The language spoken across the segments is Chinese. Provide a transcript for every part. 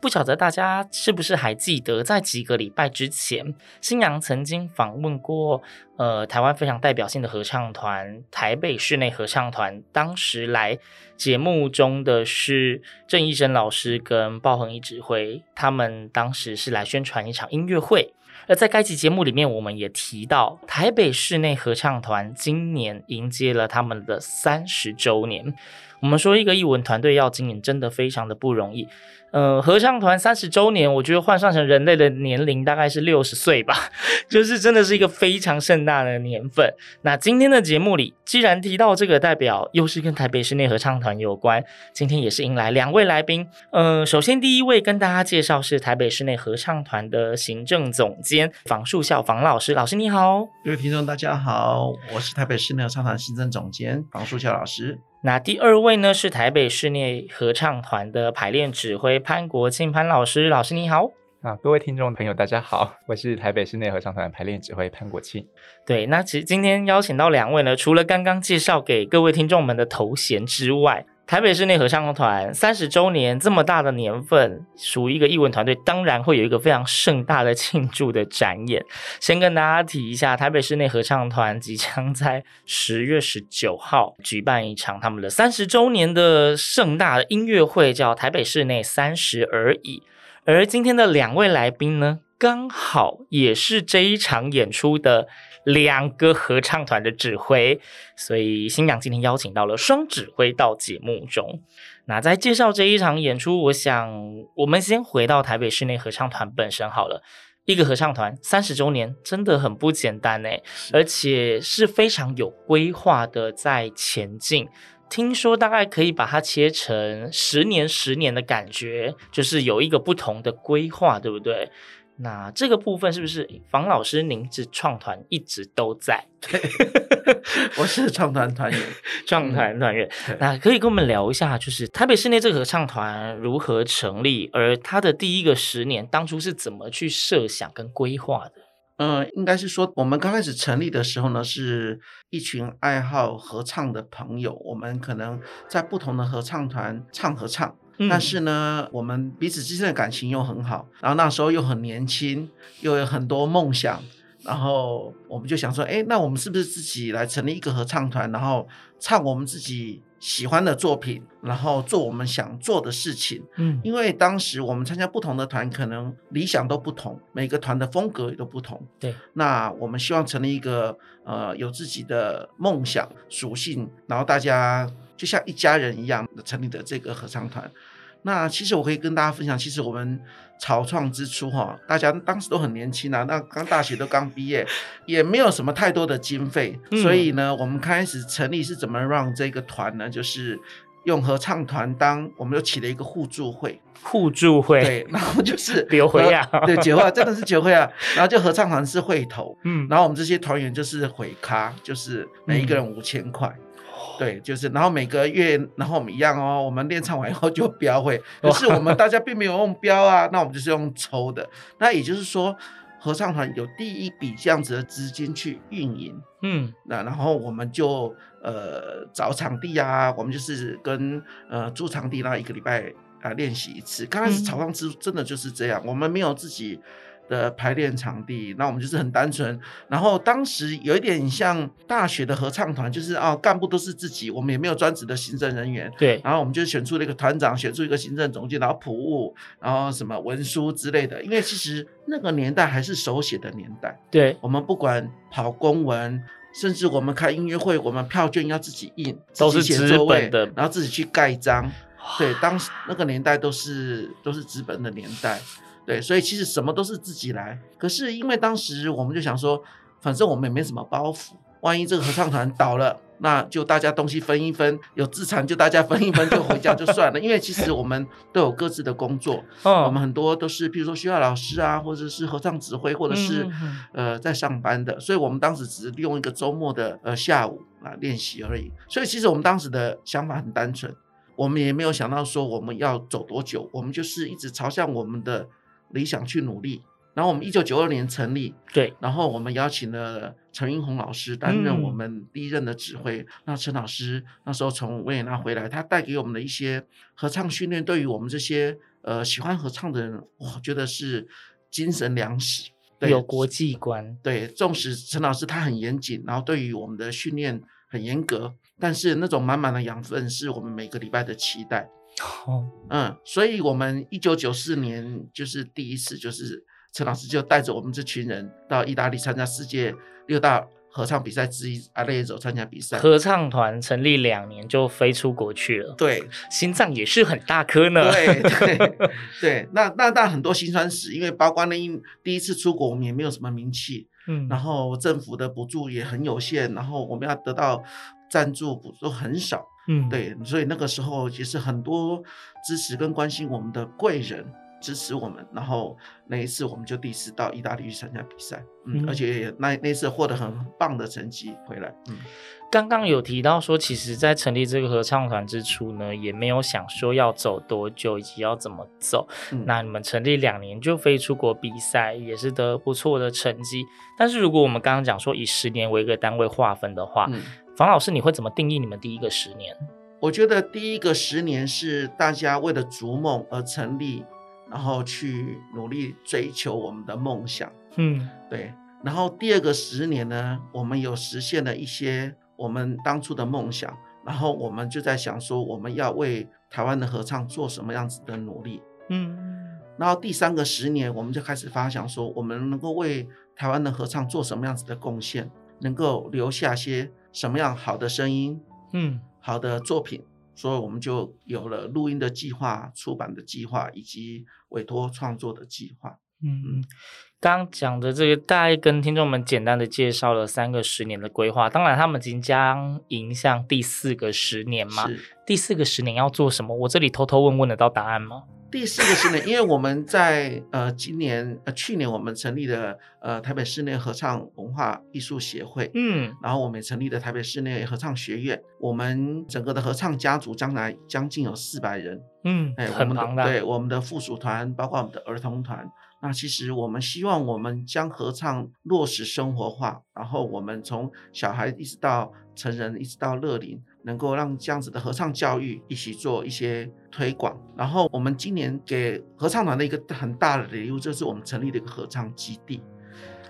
不晓得大家是不是还记得，在几个礼拜之前，新娘曾经访问过呃台湾非常代表性的合唱团台北室内合唱团，当时来节目中的是郑义珍老师跟鲍恒毅指挥，他们当时是来宣传一场音乐会。而在该期节目里面，我们也提到台北室内合唱团今年迎接了他们的三十周年。我们说，一个艺文团队要经营，真的非常的不容易。呃，合唱团三十周年，我觉得换算成人类的年龄大概是六十岁吧，就是真的是一个非常盛大的年份。那今天的节目里，既然提到这个代表，又是跟台北室内合唱团有关，今天也是迎来两位来宾。呃，首先第一位跟大家介绍是台北室内合唱团的行政总监房树孝房老师，老师你好。各位听众大家好，我是台北室内合唱团行政总监房树孝老师。那第二位呢，是台北室内合唱团的排练指挥潘国庆潘老师，老师你好。啊，各位听众朋友大家好，我是台北室内合唱团排练指挥潘国庆。对，那其实今天邀请到两位呢，除了刚刚介绍给各位听众们的头衔之外，台北室内合唱团三十周年这么大的年份，属于一个艺文团队，当然会有一个非常盛大的庆祝的展演。先跟大家提一下，台北室内合唱团即将在十月十九号举办一场他们的三十周年的盛大的音乐会，叫台北室内三十而已。而今天的两位来宾呢，刚好也是这一场演出的。两个合唱团的指挥，所以新娘今天邀请到了双指挥到节目中。那在介绍这一场演出，我想我们先回到台北室内合唱团本身好了。一个合唱团三十周年真的很不简单诶，而且是非常有规划的在前进。听说大概可以把它切成十年、十年的感觉，就是有一个不同的规划，对不对？那这个部分是不是房老师您是创团一直都在？对，我是创团团员，创团团员。那可以跟我们聊一下，就是台北室内这个合唱团如何成立，而它的第一个十年当初是怎么去设想跟规划的？嗯、呃，应该是说我们刚开始成立的时候呢，是一群爱好合唱的朋友，我们可能在不同的合唱团唱合唱。但是呢，我们彼此之间的感情又很好，然后那时候又很年轻，又有很多梦想，然后我们就想说，哎，那我们是不是自己来成立一个合唱团，然后唱我们自己喜欢的作品，然后做我们想做的事情？嗯，因为当时我们参加不同的团，可能理想都不同，每个团的风格也都不同。对，那我们希望成立一个呃有自己的梦想属性，然后大家。就像一家人一样的成立的这个合唱团，那其实我可以跟大家分享，其实我们草创之初哈，大家当时都很年轻啊，那刚大学都刚毕业，也没有什么太多的经费，嗯、所以呢，我们开始成立是怎么让这个团呢？就是用合唱团当，我们又起了一个互助会，互助会，对，然后就是 刘会啊，对，酒会 真的是酒会啊，然后就合唱团是会头，嗯，然后我们这些团员就是会咖，就是每一个人五千块。嗯对，就是，然后每个月，然后我们一样哦，我们练唱完以后就标会，可是我们大家并没有用标啊，那我们就是用抽的。那也就是说，合唱团有第一笔这样子的资金去运营，嗯，那然后我们就呃找场地啊，我们就是跟呃租场地，那一个礼拜啊、呃、练习一次。刚开始草创之真的就是这样，我们没有自己的排练场地，那我们就是很单纯。然后当时有一点像大学的合唱团，就是啊，干部都是自己，我们也没有专职的行政人员。对。然后我们就选出了一个团长，选出一个行政总监，然后普务，然后什么文书之类的。因为其实那个年代还是手写的年代。对。我们不管跑公文，甚至我们开音乐会，我们票券要自己印，都是纸本的，然后自己去盖章。对，当时那个年代都是都是纸本的年代。对，所以其实什么都是自己来。可是因为当时我们就想说，反正我们也没什么包袱，万一这个合唱团倒了，那就大家东西分一分，有资产就大家分一分，就回家就算了。因为其实我们都有各自的工作，哦、我们很多都是，譬如说学校老师啊，或者是合唱指挥，或者是、嗯、呃在上班的，所以我们当时只是利用一个周末的呃下午啊练习而已。所以其实我们当时的想法很单纯，我们也没有想到说我们要走多久，我们就是一直朝向我们的。理想去努力，然后我们一九九二年成立，对，然后我们邀请了陈英红老师担任我们第一任的指挥。嗯、那陈老师那时候从维也纳回来，他带给我们的一些合唱训练，对于我们这些呃喜欢合唱的人，我觉得是精神粮食。对，有国际观，对，纵使陈老师他很严谨，然后对于我们的训练很严格，但是那种满满的养分是我们每个礼拜的期待。哦，嗯，所以我们一九九四年就是第一次，就是陈老师就带着我们这群人到意大利参加世界六大合唱比赛之一阿列佐参加比赛。合唱团成立两年就飞出国去了，对，心脏也是很大颗呢。对对 对，那那那很多辛酸史，因为包括那一第一次出国，我们也没有什么名气，嗯，然后政府的补助也很有限，然后我们要得到赞助补助很少。嗯，对，所以那个时候也是很多支持跟关心我们的贵人支持我们，然后那一次我们就第一次到意大利去参加比赛，嗯，嗯而且那那次获得很棒的成绩回来。嗯，刚刚有提到说，其实，在成立这个合唱团之初呢，也没有想说要走多久以及要怎么走。嗯，那你们成立两年就飞出国比赛，也是得不错的成绩。但是如果我们刚刚讲说以十年为一个单位划分的话，嗯房老师，你会怎么定义你们第一个十年？我觉得第一个十年是大家为了逐梦而成立，然后去努力追求我们的梦想。嗯，对。然后第二个十年呢，我们有实现了一些我们当初的梦想，然后我们就在想说，我们要为台湾的合唱做什么样子的努力。嗯，然后第三个十年，我们就开始发想说，我们能够为台湾的合唱做什么样子的贡献，能够留下些。什么样好的声音，嗯，好的作品，所以我们就有了录音的计划、出版的计划以及委托创作的计划。嗯嗯，刚讲的这个，大概跟听众们简单的介绍了三个十年的规划。当然，他们即将迎向第四个十年嘛。第四个十年要做什么？我这里偷偷问问得到答案吗？第四个是呢，因为我们在呃今年呃去年我们成立的呃台北室内合唱文化艺术协会，嗯，然后我们成立的台北室内合唱学院，我们整个的合唱家族将来将近有四百人，嗯，哎，很庞大，对，我们的附属团，包括我们的儿童团。那其实我们希望我们将合唱落实生活化，然后我们从小孩一直到成人，一直到乐龄，能够让这样子的合唱教育一起做一些推广。然后我们今年给合唱团的一个很大的礼物，就是我们成立的一个合唱基地。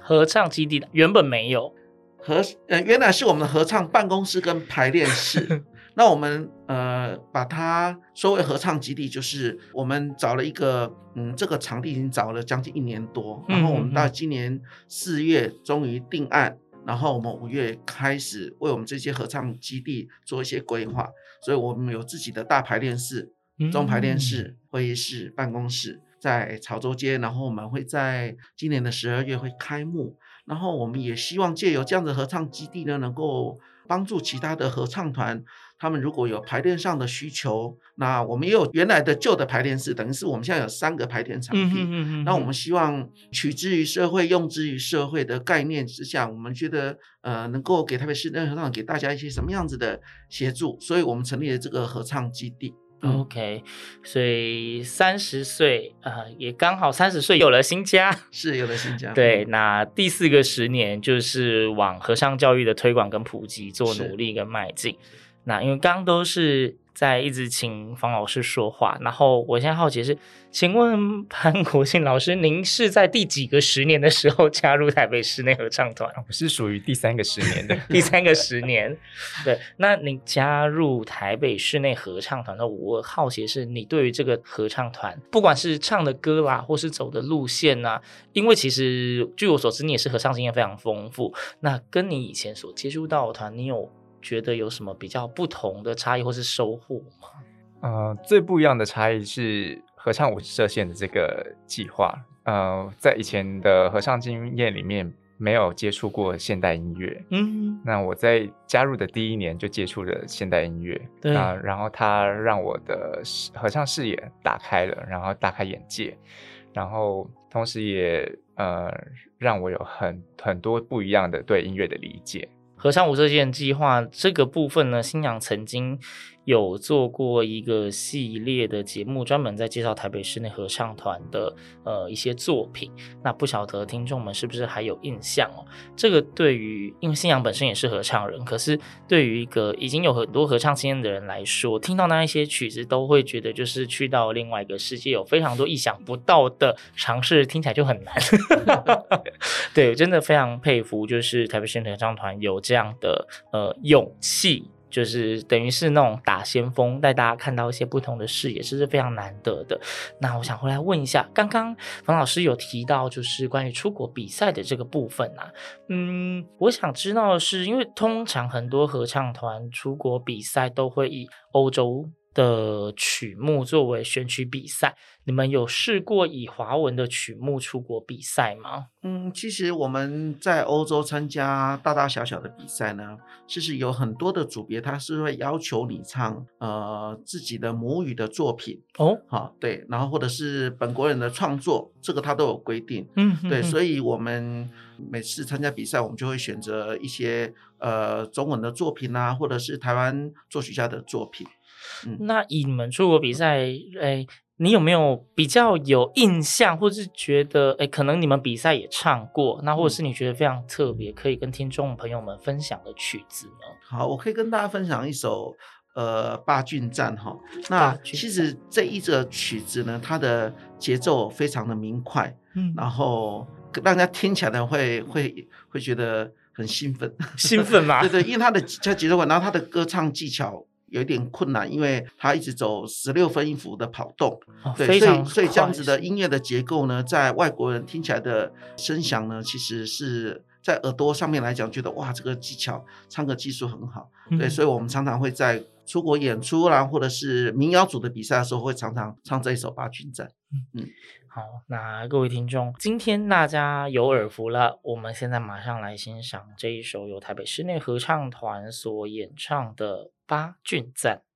合唱基地原本没有，合呃原来是我们的合唱办公室跟排练室。那我们呃把它说为合唱基地，就是我们找了一个嗯，这个场地已经找了将近一年多，然后我们到今年四月终于定案，然后我们五月开始为我们这些合唱基地做一些规划，所以我们有自己的大排练室、中排练室、会议室、办公室在潮州街，然后我们会在今年的十二月会开幕，然后我们也希望借由这样的合唱基地呢，能够帮助其他的合唱团。他们如果有排练上的需求，那我们也有原来的旧的排练室，等于是我们现在有三个排练场地。嗯哼嗯哼。那我们希望取之于社会，用之于社会的概念之下，我们觉得呃能够给台北市合唱给大家一些什么样子的协助，所以我们成立了这个合唱基地。OK，所以三十岁啊，也刚好三十岁有了新家，是有了新家。对，那第四个十年就是往合唱教育的推广跟普及做努力跟迈进。那因为刚刚都是在一直请方老师说话，然后我现在好奇是，请问潘国信老师，您是在第几个十年的时候加入台北室内合唱团？我是属于第三个十年的，第三个十年。对，那你加入台北室内合唱团那，我好奇是你对于这个合唱团，不管是唱的歌啦，或是走的路线啊，因为其实据我所知，你也是合唱经验非常丰富。那跟你以前所接触到的团，你有觉得有什么比较不同的差异或是收获吗？呃，最不一样的差异是合唱舞射线的这个计划。呃，在以前的合唱经验里面没有接触过现代音乐。嗯，那我在加入的第一年就接触了现代音乐。对啊，然后它让我的合唱视野打开了，然后大开眼界，然后同时也呃让我有很很多不一样的对音乐的理解。合唱舞射箭计划这个部分呢，新娘曾经有做过一个系列的节目，专门在介绍台北室内合唱团的呃一些作品。那不晓得听众们是不是还有印象哦？这个对于因为信仰本身也是合唱人，可是对于一个已经有很多合唱经验的人来说，听到那一些曲子都会觉得就是去到另外一个世界，有非常多意想不到的尝试，听起来就很难。对，真的非常佩服，就是台北室内合唱团有这样的呃勇气。就是等于是那种打先锋，带大家看到一些不同的视野，这是非常难得的。那我想回来问一下，刚刚冯老师有提到，就是关于出国比赛的这个部分啊，嗯，我想知道的是，因为通常很多合唱团出国比赛都会以欧洲的曲目作为选曲比赛，你们有试过以华文的曲目出国比赛吗？嗯，其实我们在欧洲参加大大小小的比赛呢，其实有很多的组别，他是会要求你唱呃自己的母语的作品哦，好对，然后或者是本国人的创作，这个他都有规定，嗯，对，所以我们每次参加比赛，我们就会选择一些呃中文的作品啊，或者是台湾作曲家的作品。那以你们出国比赛，哎，你有没有比较有印象，或是觉得，哎，可能你们比赛也唱过，那或者是你觉得非常特别，可以跟听众朋友们分享的曲子呢？好，我可以跟大家分享一首，呃，八骏赞哈。那其实这一个曲子呢，它的节奏非常的明快，嗯，然后让人家听起来呢会会会觉得很兴奋，兴奋嘛？对对，因为它的它节奏感，然后它的歌唱技巧。有一点困难，因为它一直走十六分音符的跑动，哦、对，所以所以这样子的音乐的结构呢，在外国人听起来的声响呢，其实是在耳朵上面来讲，觉得哇，这个技巧唱歌技术很好，对，嗯、所以我们常常会在出国演出啦，或者是民谣组的比赛的时候，会常常唱这一首八骏赞。嗯嗯，好，那各位听众，今天大家有耳福了，我们现在马上来欣赏这一首由台北室内合唱团所演唱的。八俊赞。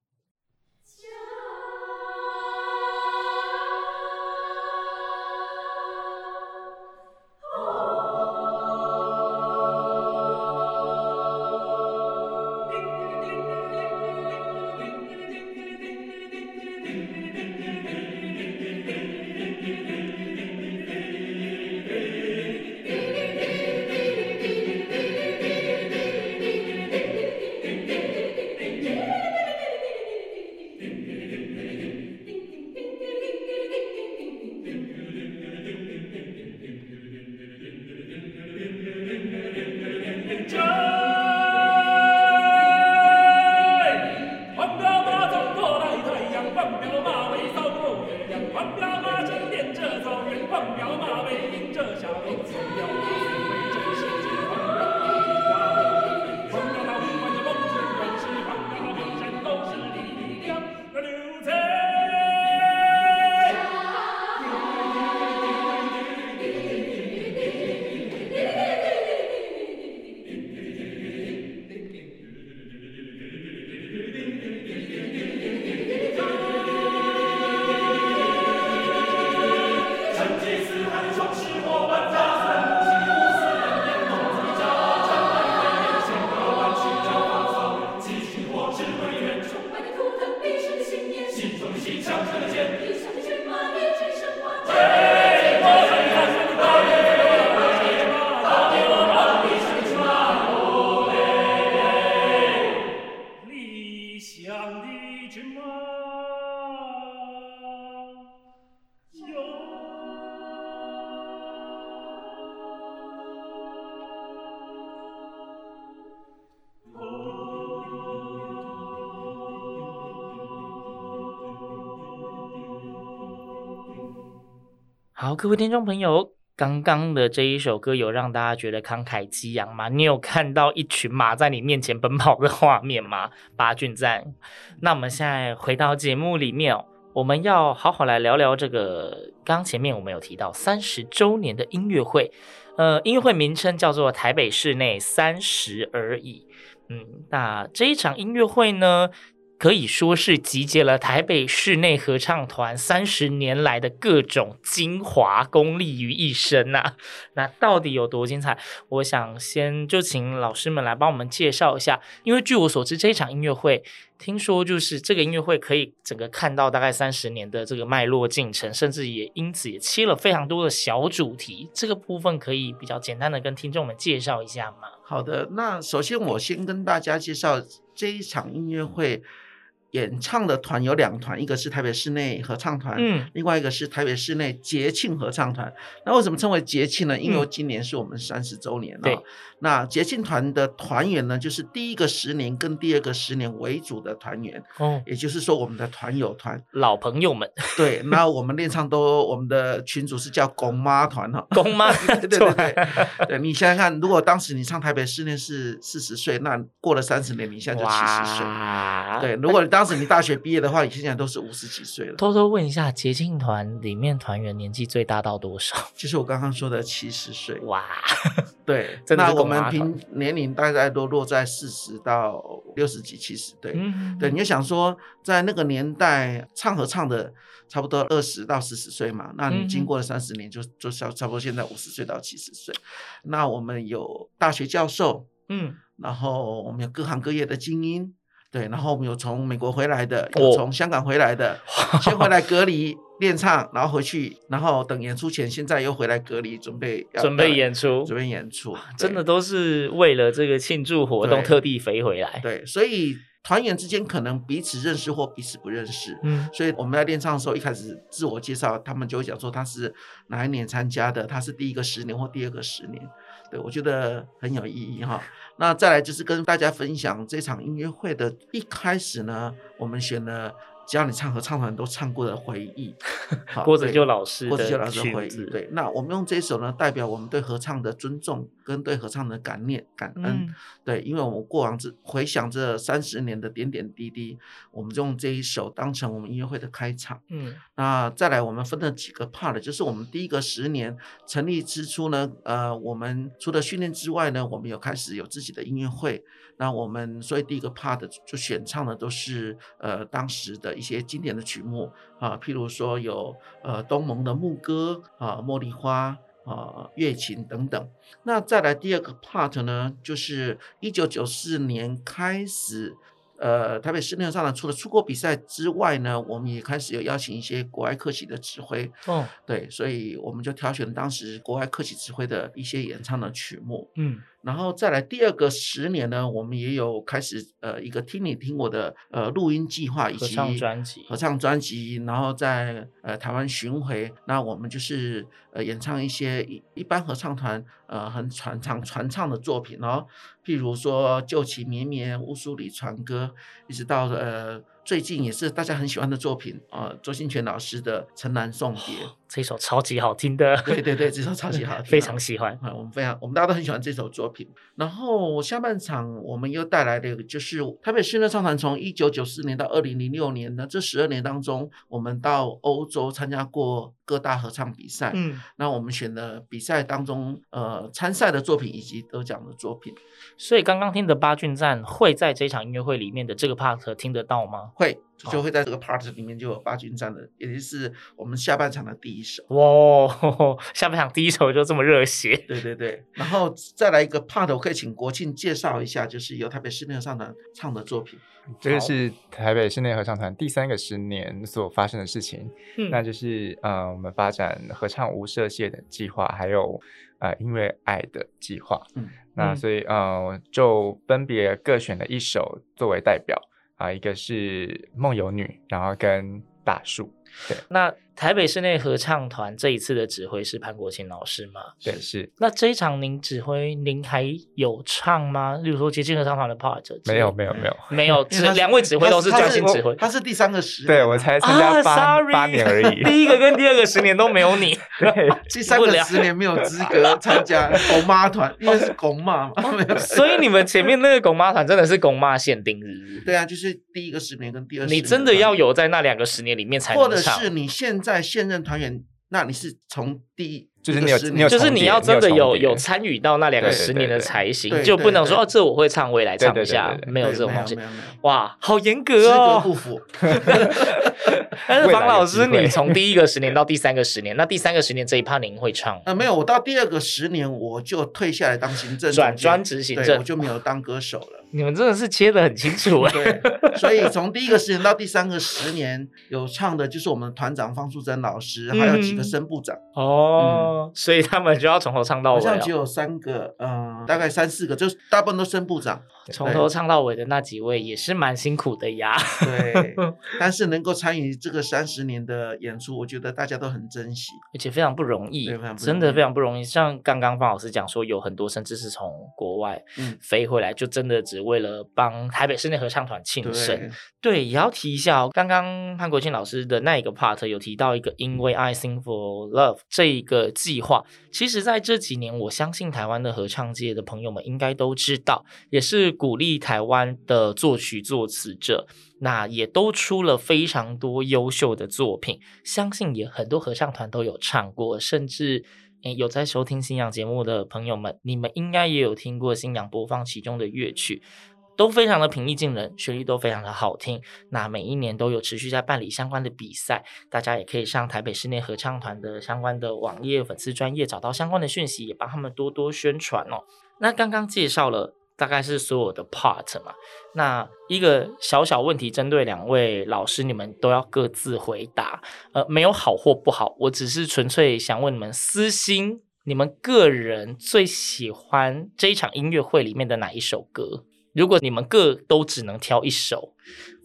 好，各位听众朋友，刚刚的这一首歌有让大家觉得慷慨激昂吗？你有看到一群马在你面前奔跑的画面吗？八骏赞。那我们现在回到节目里面，我们要好好来聊聊这个。刚前面我们有提到三十周年的音乐会，呃，音乐会名称叫做台北室内三十而已。嗯，那这一场音乐会呢，可以说是集结了台北室内合唱团三十年来的各种精华功力于一身呐。那到底有多精彩？我想先就请老师们来帮我们介绍一下。因为据我所知，这场音乐会，听说就是这个音乐会可以整个看到大概三十年的这个脉络进程，甚至也因此也切了非常多的小主题。这个部分可以比较简单的跟听众们介绍一下吗？好的，那首先我先跟大家介绍这一场音乐会。演唱的团有两团，一个是台北室内合唱团，嗯，另外一个是台北室内节庆合唱团。那为什么称为节庆呢？因为今年是我们三十周年了。那节庆团的团员呢，就是第一个十年跟第二个十年为主的团员。哦，也就是说我们的团友团老朋友们。对，那我们练唱都我们的群主是叫公妈团哈，公妈。对对对对，对你想想看，如果当时你唱台北室内是四十岁，那过了三十年，你现在就七十岁。对，如果你当当时你大学毕业的话，你现在都是五十几岁了。偷偷问一下，捷庆团里面团员年纪最大到多少？就是我刚刚说的七十岁。哇，对，那我们平年龄大概都落在四十到六十几、七十。对，嗯、对，你就想说，在那个年代唱合唱的差不多二十到四十岁嘛，那你经过了三十年就，就就差差不多现在五十岁到七十岁。那我们有大学教授，嗯，然后我们有各行各业的精英。对，然后我们有从美国回来的，有从香港回来的，哦、先回来隔离练唱，然后回去，然后等演出前，现在又回来隔离，准备准备演出，准备演出，真的都是为了这个庆祝活动特地飞回来。对，所以团员之间可能彼此认识或彼此不认识，嗯，所以我们在练唱的时候，一开始自我介绍，他们就会讲说他是哪一年参加的，他是第一个十年或第二个十年。对，我觉得很有意义哈。那再来就是跟大家分享这场音乐会的一开始呢，我们选了。只要你唱合唱团都唱过的回忆，郭子就老师，郭子就老师的回忆。对，那我们用这一首呢，代表我们对合唱的尊重跟对合唱的感念、感恩。嗯、对，因为我们过往这回想这三十年的点点滴滴，我们就用这一首当成我们音乐会的开场。嗯，那再来我们分了几个 part，就是我们第一个十年成立之初呢，呃，我们除了训练之外呢，我们有开始有自己的音乐会。那我们所以第一个 part 就选唱的都是呃当时的一些经典的曲目啊，譬如说有呃东盟的牧歌啊、茉莉花啊、月琴等等。那再来第二个 part 呢，就是一九九四年开始。呃，台北市内上呢除了出国比赛之外呢，我们也开始有邀请一些国外客席的指挥。哦，对，所以我们就挑选当时国外客席指挥的一些演唱的曲目。嗯，然后再来第二个十年呢，我们也有开始呃一个听你听我的呃录音计划以及合唱专辑，合唱专辑，然后在呃台湾巡回，那我们就是呃演唱一些一一般合唱团呃很传唱传唱的作品哦。譬如说，旧情绵绵，乌苏里船歌，一直到呃，最近也是大家很喜欢的作品啊、呃，周兴全老师的《城南送别》。这首超级好听的，对对对，这首超级好听，非常喜欢啊！我们非常，我们大家都很喜欢这首作品。然后下半场我们又带来的就是台北室内唱团，从一九九四年到二零零六年呢这十二年当中，我们到欧洲参加过各大合唱比赛。嗯，那我们选的比赛当中，呃，参赛的作品以及得奖的作品。所以刚刚听的八骏赞会在这场音乐会里面的这个 part 听得到吗？会。就会在这个 part 里面就有八骏赞的，也就是我们下半场的第一首。哇，下半场第一首就这么热血。对对对，然后再来一个 part，我可以请国庆介绍一下，就是由台北室内合唱团唱的作品。这个是台北室内合唱团第三个十年所发生的事情，嗯、那就是呃，我们发展合唱无设限的计划，还有呃因为爱的计划。嗯，那所以呃，就分别各选了一首作为代表。啊，一个是梦游女，然后跟大树。对，那台北室内合唱团这一次的指挥是潘国庆老师吗？对，是。那这一场您指挥，您还有唱吗？例如说接近合唱团的 part？没有，没有，没有，没有。只两位指挥都是专心指挥。他是第三个十年，对我才参加八八年而已。第一个跟第二个十年都没有你，对，第三个十年没有资格参加公妈团，因为是公妈嘛。所以你们前面那个公妈团真的是公妈限定日。对啊，就是第一个十年跟第二十年。你真的要有在那两个十年里面才能是你现在现任团员，那你是从第一。就是你有，你有就是你要真的有有参与到那两个十年的才行，就不能说哦，这我会唱，我也来唱一下，没有这种东西。哇，好严格哦，不符。但是方老师，你从 第一个十年到第三个十年，那第三个十年这一趴您会唱？啊，没有，我到第二个十年我就退下来当行政，转专职行政，我就没有当歌手了。你们真的是切得很清楚哎。对，所以从第一个十年到第三个十年有唱的就是我们团长方素珍老师，还有几个声部长哦，所以他们。就要从头唱到尾，好像只有三个，嗯，大概三四个，就是大部分都声部长。从头唱到尾的那几位也是蛮辛苦的呀。对，但是能够参与这个三十年的演出，我觉得大家都很珍惜，而且非常不容易，真的非常不容易。像刚刚方老师讲说，有很多甚至是从国外飞回来，就真的只为了帮台北室内合唱团庆生。对，也要提一下哦，刚刚潘国庆老师的那一个 part 有提到一个“因为爱 Sing for Love” 这一个计划。其实，在这几年，我相信台湾的合唱界的朋友们应该都知道，也是鼓励台湾的作曲作词者，那也都出了非常多优秀的作品。相信也很多合唱团都有唱过，甚至诶有在收听新氧节目的朋友们，你们应该也有听过新氧播放其中的乐曲。都非常的平易近人，旋律都非常的好听。那每一年都有持续在办理相关的比赛，大家也可以上台北室内合唱团的相关的网页、粉丝专业找到相关的讯息，也帮他们多多宣传哦。那刚刚介绍了大概是所有的 part 嘛，那一个小小问题，针对两位老师，你们都要各自回答。呃，没有好或不好，我只是纯粹想问你们私心，你们个人最喜欢这一场音乐会里面的哪一首歌？如果你们各都只能挑一首，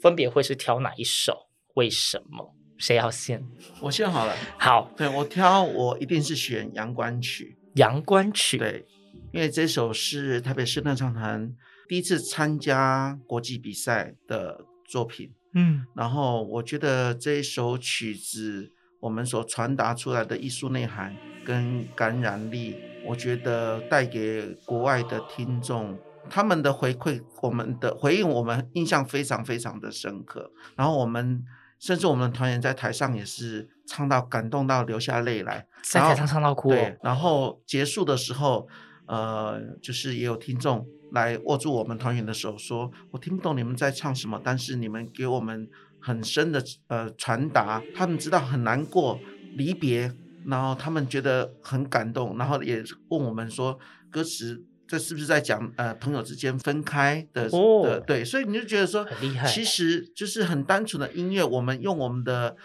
分别会是挑哪一首？为什么？谁要先？我先好了。好，对，我挑，我一定是选《阳关曲》。阳关曲，对，因为这首是台北室内合唱团第一次参加国际比赛的作品。嗯，然后我觉得这一首曲子，我们所传达出来的艺术内涵跟感染力，我觉得带给国外的听众。他们的回馈，我们的回应，我们印象非常非常的深刻。然后我们甚至我们团员在台上也是唱到感动到流下泪来，在台上唱到哭。对，然后结束的时候，呃，就是也有听众来握住我们团员的手，说：“我听不懂你们在唱什么，但是你们给我们很深的呃传达，他们知道很难过离别，然后他们觉得很感动，然后也问我们说歌词。”这是不是在讲呃朋友之间分开的、哦、的对，所以你就觉得说很厉害，其实就是很单纯的音乐，我们用我们的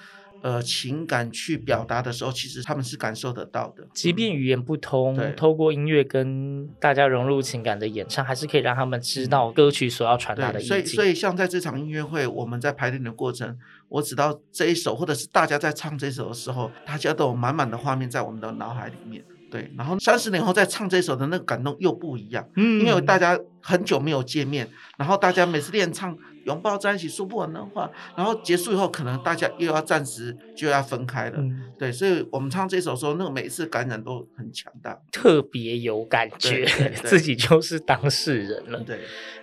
呃情感去表达的时候，其实他们是感受得到的。即便语言不通，嗯、透过音乐跟大家融入情感的演唱，还是可以让他们知道歌曲所要传达的意思。所以，所以像在这场音乐会，我们在排练的过程，我只到这一首，或者是大家在唱这首的时候，大家都有满满的画面在我们的脑海里面。对，然后三十年后再唱这首的那个感动又不一样，嗯，因为大家很久没有见面，然后大家每次练唱拥抱在一起说不完的话，然后结束以后可能大家又要暂时就要分开了，嗯、对，所以我们唱这首时候，那个每一次感染都很强大，特别有感觉，自己就是当事人了。对，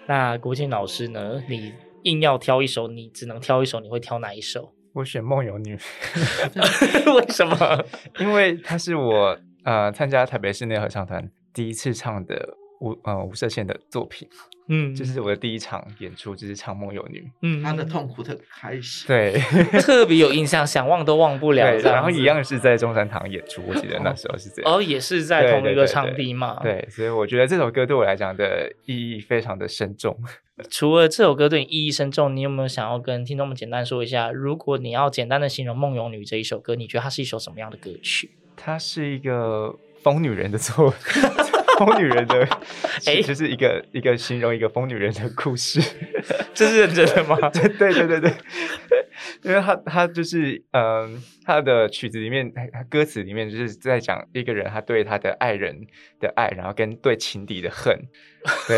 那国庆老师呢？你硬要挑一首，你只能挑一首，你会挑哪一首？我选梦游女，为什么？因为她是我。呃，参加台北室内合唱团第一次唱的无呃无色线的作品，嗯，这是我的第一场演出，就是唱《梦游女》，嗯，他的痛苦的开始，对，特别有印象，想忘都忘不了。然后一样是在中山堂演出，我记得那时候是这样，哦，也是在同一个场地嘛，对，所以我觉得这首歌对我来讲的意义非常的深重。除了这首歌对你意义深重，你有没有想要跟听众们简单说一下？如果你要简单的形容《梦游女》这一首歌，你觉得它是一首什么样的歌曲？它是一个疯女人的作，疯女人的，哎，就是一个一个形容一个疯女人的故事，这是认真的吗？对对对对对，因为他他就是嗯、呃，他的曲子里面，歌词里面就是在讲一个人他对他的爱人的爱，然后跟对情敌的恨，对，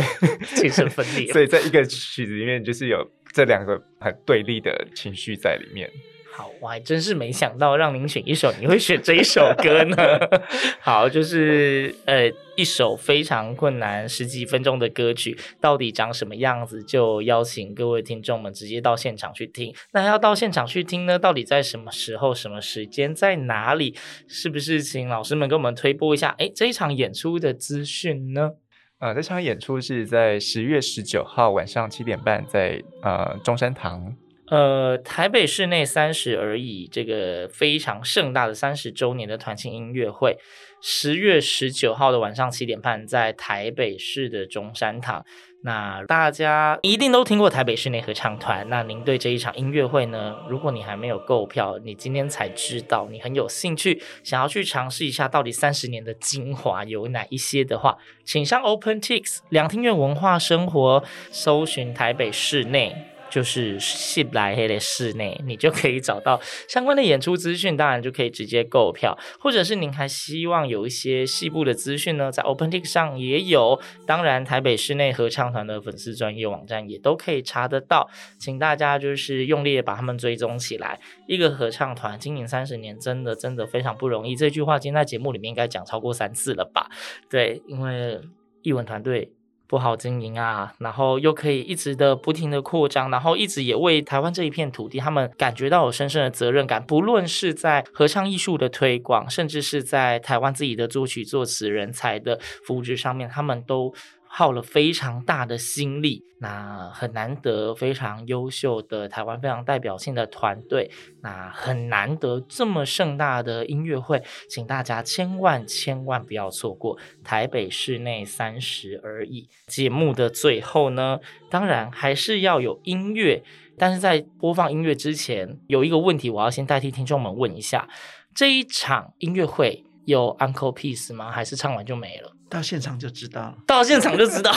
精神分裂。所以在一个曲子里面，就是有这两个很对立的情绪在里面。好，我还真是没想到让您选一首，你会选这一首歌呢。好，就是呃一首非常困难十几分钟的歌曲，到底长什么样子？就邀请各位听众们直接到现场去听。那要到现场去听呢？到底在什么时候、什么时间、在哪里？是不是请老师们给我们推播一下？哎，这一场演出的资讯呢？呃，这场演出是在十月十九号晚上七点半，在呃中山堂。呃，台北室内三十而已，这个非常盛大的三十周年的团庆音乐会，十月十九号的晚上七点半，在台北市的中山堂。那大家一定都听过台北室内合唱团。那您对这一场音乐会呢？如果你还没有购票，你今天才知道，你很有兴趣，想要去尝试一下到底三十年的精华有哪一些的话，请上 OpenTix 两厅院文化生活，搜寻台北室内。就是戏来黑的室内，你就可以找到相关的演出资讯，当然就可以直接购票，或者是您还希望有一些细部的资讯呢，在 OpenTix 上也有，当然台北室内合唱团的粉丝专业网站也都可以查得到，请大家就是用力的把他们追踪起来。一个合唱团经营三十年，真的真的非常不容易。这句话今天在节目里面应该讲超过三次了吧？对，因为艺文团队。不好经营啊，然后又可以一直的不停的扩张，然后一直也为台湾这一片土地，他们感觉到有深深的责任感。不论是在合唱艺术的推广，甚至是在台湾自己的作曲作词人才的扶植上面，他们都。耗了非常大的心力，那很难得，非常优秀的台湾非常代表性的团队，那很难得这么盛大的音乐会，请大家千万千万不要错过。台北室内三十而已。节目的最后呢，当然还是要有音乐，但是在播放音乐之前，有一个问题，我要先代替听众们问一下：这一场音乐会有 Uncle Piece 吗？还是唱完就没了？到现场就知道了，到现场就知道，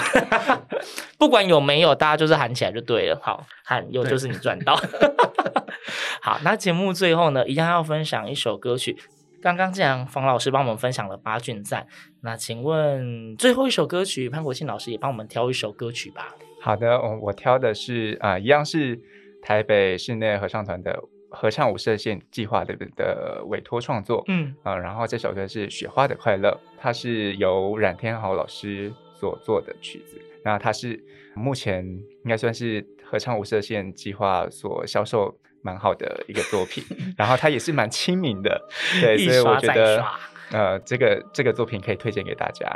不管有没有，大家就是喊起来就对了。好，喊有就是你赚到。好，那节目最后呢，一样要分享一首歌曲。刚刚既然冯老师帮我们分享了八俊赞，那请问最后一首歌曲，潘国庆老师也帮我们挑一首歌曲吧。好的，我我挑的是啊、呃，一样是台北室内合唱团的。合唱无射线计划的的委托创作，嗯。啊、呃，然后这首歌是《雪花的快乐》，它是由冉天豪老师所做的曲子，那它是目前应该算是合唱无射线计划所销售蛮好的一个作品，然后它也是蛮亲民的，对，所以我觉得呃，这个这个作品可以推荐给大家。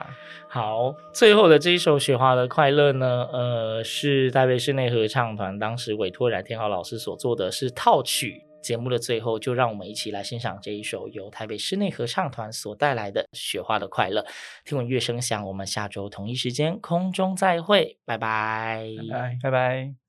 好，最后的这一首《雪花的快乐》呢，呃，是台北室内合唱团当时委托冉天豪老师所做的是套曲。节目的最后，就让我们一起来欣赏这一首由台北室内合唱团所带来的《雪花的快乐》。听闻乐声响，我们下周同一时间空中再会，拜拜，拜拜，拜拜。